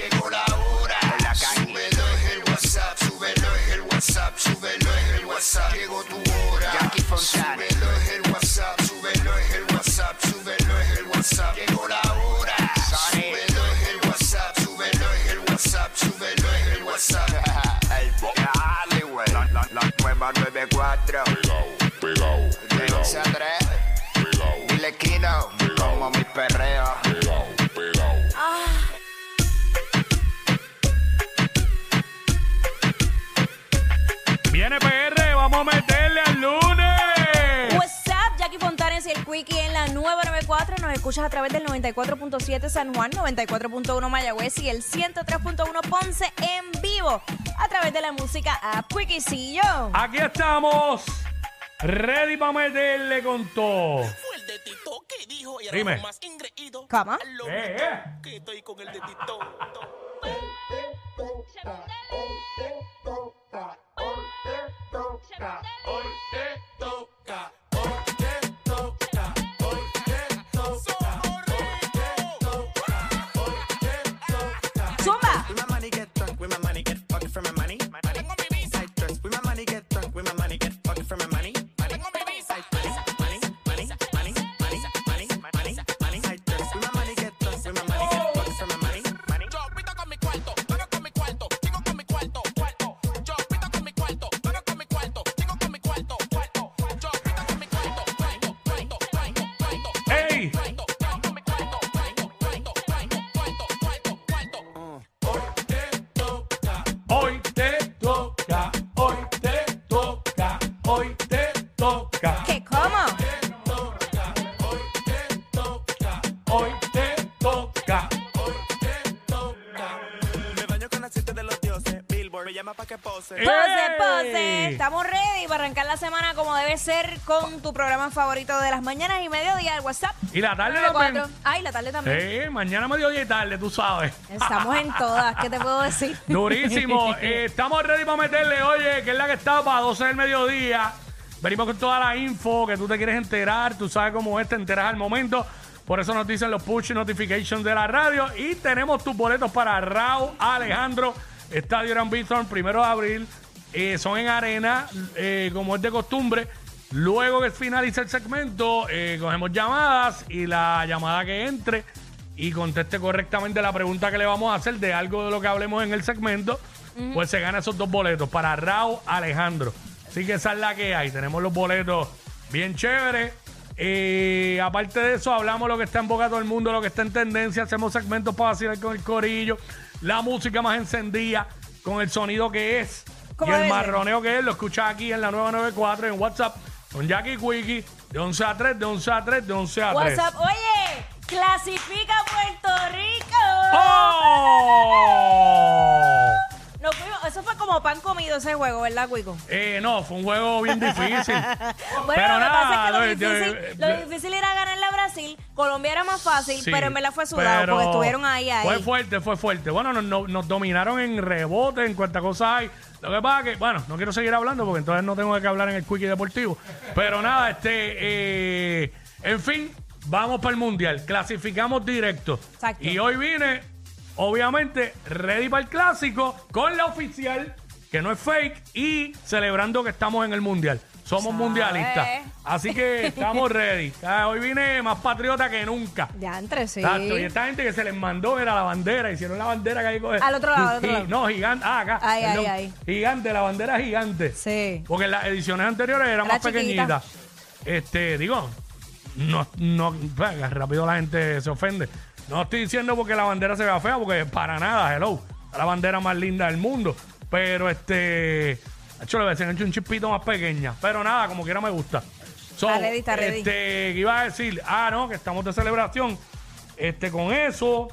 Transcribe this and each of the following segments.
Llegó la hora. Súbelo es el WhatsApp, súbelo es el WhatsApp, súbelo es el WhatsApp, llegó tu hora. Jackie Fontana. Súbelo es el WhatsApp, súbelo es el WhatsApp, súbelo es el WhatsApp, llegó la hora. Súbelo es el WhatsApp, súbelo es el WhatsApp, súbelo es el WhatsApp. El Dale, güey. La, la, la nueva 94. Pegao, De 11 a 3. Dile Kino, como mi perreo. 994, nos escuchas a través del 94.7 San Juan, 94.1 Mayagüez y el 103.1 Ponce en vivo a través de la música App Quickisillo. Aquí estamos, ready para meterle con todo. Fue el de Tito que dijo y era Dime. más ingreído. ¿Cómo? Lo Eh, eh. que estoy con el de Tito. Segúndale. Segúndale. Dioses. Billboard me llama pa' que pose. Pose, pose. Estamos ready para arrancar la semana como debe ser con tu programa favorito de las mañanas y mediodía, el WhatsApp. Y la tarde 94. también. Ay, la tarde también. Sí, mañana mediodía y tarde, tú sabes. Estamos en todas. ¿Qué te puedo decir? Durísimo. Eh, estamos ready para meterle, oye, que es la que está para 12 del mediodía. Venimos con toda la info que tú te quieres enterar. Tú sabes cómo es, te enteras al momento. Por eso nos dicen los push notifications de la radio. Y tenemos tus boletos para Raúl Alejandro, Estadio Bithorn, primero de abril. Eh, son en arena, eh, como es de costumbre. Luego que finalice el segmento, eh, cogemos llamadas y la llamada que entre y conteste correctamente la pregunta que le vamos a hacer de algo de lo que hablemos en el segmento, pues se gana esos dos boletos para Raúl Alejandro. Así que esa es la que hay. Tenemos los boletos bien chéveres. Eh, aparte de eso, hablamos lo que está en boca de todo el mundo, lo que está en tendencia. Hacemos segmentos para vacilar con el corillo. La música más encendida, con el sonido que es. Y el marroneo que es, lo escuchas aquí en la 994 en WhatsApp con Jackie Quickie de 11 a 3, de 11 a 3, de 11 a 3. WhatsApp. Oye, clasifica Puerto Rico. ¡Oh! Nos fuimos- eso fue como pan comido ese juego, ¿verdad, Cuico? Eh, no, fue un juego bien difícil. Bueno, Pero lo que nada, pasa es que lo- difícil, lo- difícil era ganarle a Colombia era más fácil, Sí, pero en verdad fue sudado pero porque estuvieron ahí, ahí. Fue fuerte, fue fuerte. Bueno, nos, dominaron en rebote, en cuantas cosas hay. Lo que pasa que, bueno, no quiero seguir hablando porque entonces no tengo que hablar en el quickie deportivo. Pero nada, este, eh, en fin, vamos para el mundial. Clasificamos directo. Exacto. Y hoy vine, obviamente, ready para el clásico con la oficial, que no es fake, y celebrando que estamos en el mundial. Somos mundialistas. Así que estamos ready. Ah, Hoy vine más patriota que nunca. Ya entre sí. Exacto, y esta gente que se les mandó era la bandera, hicieron la bandera que hay coge- Al otro lado, al otro lado. No, gigante, ah, acá. Ay, ay, perdón. ay. Gigante, la bandera gigante. Sí. Porque en las ediciones anteriores era, Era más chiquita. pequeñita. Este, digo, no, no, venga, rápido la gente se ofende. No estoy diciendo porque la bandera se vea fea, porque para nada, hello. La bandera más linda del mundo. Pero este, hecho le hubiesen hecho un chispito más pequeña. Pero nada, como quiera me gusta. So, Está ready, está ready. Este, ¿qué iba a decir? Ah, no, que estamos de celebración. Este, con eso.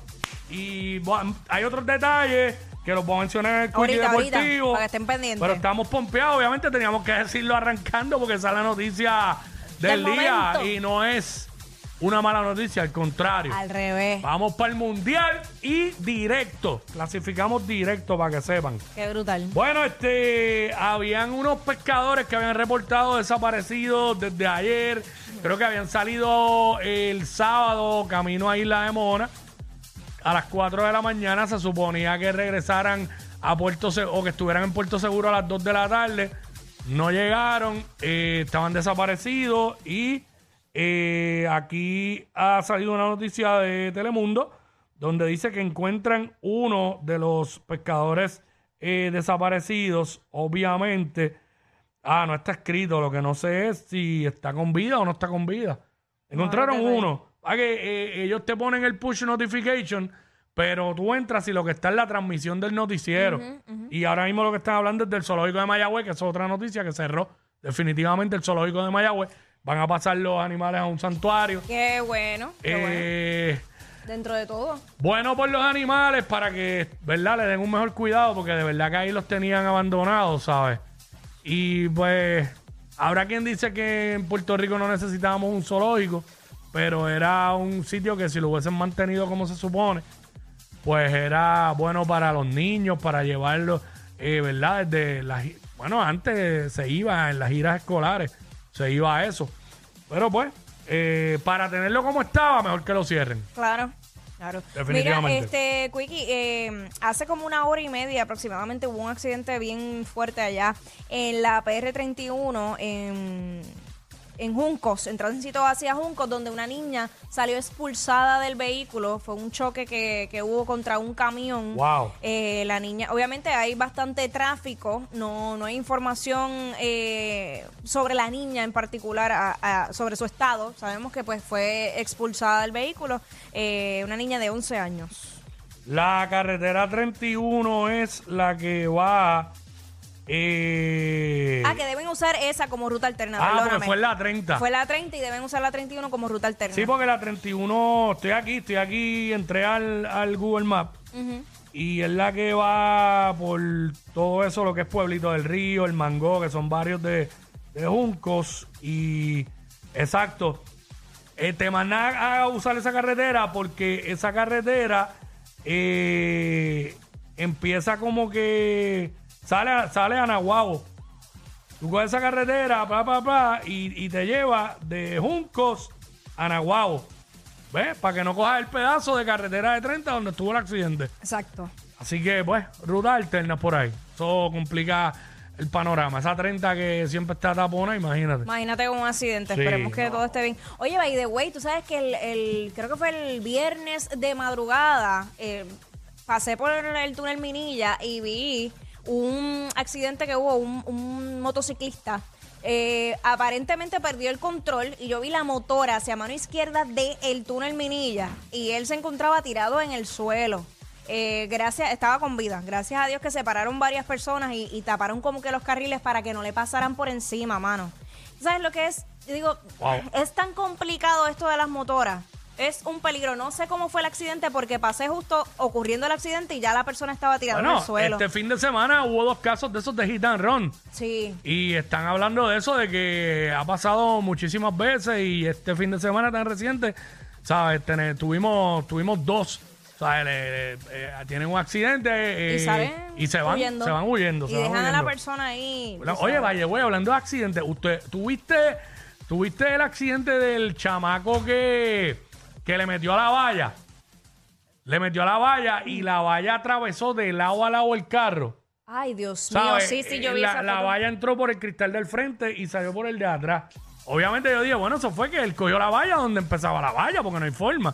Y bueno, hay otros detalles que los voy a mencionar en el ahorita, Deportivo. para que estén pendientes. Pero estamos pompeados, obviamente teníamos que decirlo arrancando porque esa es la noticia del, Del día momento. y no es una mala noticia, al contrario. Al revés. Vamos para el mundial y directo. Clasificamos directo para que sepan. Qué brutal. Bueno, este, habían unos pescadores que habían reportado desaparecidos desde ayer. Creo que habían salido el sábado camino a Isla de Mona. A las 4 de la mañana se suponía que regresaran a Puerto Se- o que estuvieran en Puerto Seguro a las 2 de la tarde. No llegaron, eh, estaban desaparecidos y eh, aquí ha salido una noticia de Telemundo donde dice que encuentran uno de los pescadores eh, desaparecidos, obviamente. Ah, no está escrito, lo que no sé es si está con vida o no está con vida. Encontraron uno. Ah, que eh, ellos te ponen el push notification, pero tú entras y lo que está es la transmisión del noticiero. Y ahora mismo lo que están hablando es del zoológico de Mayagüez, que es otra noticia que cerró definitivamente el zoológico de Mayagüez. Van a pasar los animales a un santuario. Qué bueno. Qué bueno. Eh, Dentro de todo. bueno por los animales para que, ¿verdad? Le den un mejor cuidado porque de verdad que ahí los tenían abandonados, ¿sabes? Y pues, habrá quien dice que en Puerto Rico no necesitábamos un zoológico, pero era un sitio que si lo hubiesen mantenido como se supone, pues era bueno para los niños, para llevarlos, eh, ¿verdad? Desde las, bueno, antes se iba en las giras escolares, se iba a eso. Pero pues, eh, para tenerlo como estaba, mejor que lo cierren. Claro. Claro. Definitivamente. Mira, este, Quickie, eh, hace como una hora y media aproximadamente hubo un accidente bien fuerte allá en la PR31 en, en Juncos, en tránsito hacia Juncos, donde una niña salió expulsada del vehículo. Fue un choque que, que hubo contra un camión. Wow. Eh, la niña, obviamente hay bastante tráfico, no, no hay información eh, sobre la niña en particular, a- a- sobre su estado. Sabemos que pues fue expulsada del vehículo, eh, una niña de 11 años. La carretera 31 es la que va. Eh, Ah, que deben usar esa como ruta alterna. ah, porque perdóname. fue la 30. Fue la 30 y deben usar la 31 como ruta alterna. Sí, porque la 31, estoy aquí, estoy aquí, entré al, al Google Map y es la que va por todo eso, lo que es Pueblito del Río, el Mango, que son varios de, de juncos y exacto. Eh, te mandan a usar esa carretera porque esa carretera eh, empieza como que sale, a- sale a Nahuabo. Tú coges esa carretera, pa, pa, pa, y, y te lleva de Juncos a Nahuabo. ¿Ves? Para que no cojas el pedazo de carretera de 30 donde estuvo el accidente. Exacto. Así que, pues, ruta alterna por ahí. Eso complica el panorama. Esa 30 que siempre está tapona, imagínate. Imagínate un accidente, Sí, esperemos que no. todo esté bien. Oye, by the way, tú sabes que el, el- creo que fue el viernes de madrugada, eh, pasé por el túnel Minilla y vi un accidente que hubo, un, un motociclista. eh, aparentemente perdió el control y yo vi la motora hacia mano izquierda del túnel Minilla y él se encontraba tirado en el suelo. Eh, gracias, estaba con vida. Gracias a Dios que separaron varias personas y, y taparon como que los carriles para que no le pasaran por encima, mano. ¿Sabes lo que es? Digo, Wow. es tan complicado esto de las motoras. Es un peligro. No sé cómo fue el accidente porque pasé justo ocurriendo el accidente y ya la persona estaba tirada en Bueno, el suelo. este fin de semana hubo dos casos de esos de hit and run. Sí. Y están hablando de eso, de que ha pasado muchísimas veces y este fin de semana tan reciente, ¿sabes? Tener- tuvimos, tuvimos dos. le- eh, tienen un accidente eh, y salen y se van huyendo. se van huyendo. Y se van dejan a la persona ahí. Oye, vaya, güey, hablando de accidentes, usted, ¿tuviste, ¿tuviste el accidente del chamaco que, que le metió a la valla? Le metió a la valla y la valla atravesó de lado a lado el carro. Ay, Dios mío, ¿Sabes? sí, sí, yo vi la, esa la foto. valla entró por el cristal del frente y salió por el de atrás. Obviamente yo dije, bueno, eso fue que él cogió la valla donde empezaba la valla, porque no hay forma.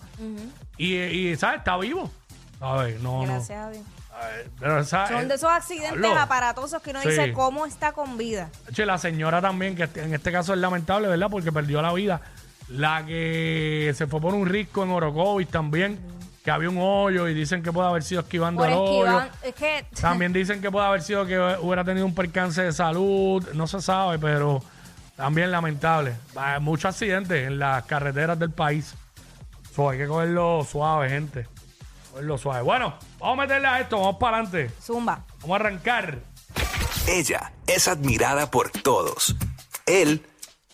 y, y, ¿sabes? Está vivo. ¿Sabes? No, Gracias a Dios. no. Eh, pero, ¿sabes? Son de esos accidentes aparatosos que uno Sí. dice cómo está con vida. Che, la señora también, que en este caso es lamentable, ¿verdad? Porque perdió la vida. La que se fue por un risco en Orocovis también, que había un hoyo y dicen que puede haber sido esquivando Por el hoyo. esquivar, es que También dicen que puede haber sido que hubiera tenido un percance de salud, no se sabe, pero también lamentable. Hay muchos accidentes en las carreteras del país. So, hay que cogerlo suave, gente. Cogerlo suave. Bueno, vamos a meterle a esto, vamos para adelante. zumba. Vamos a arrancar. Ella es admirada por todos. Él,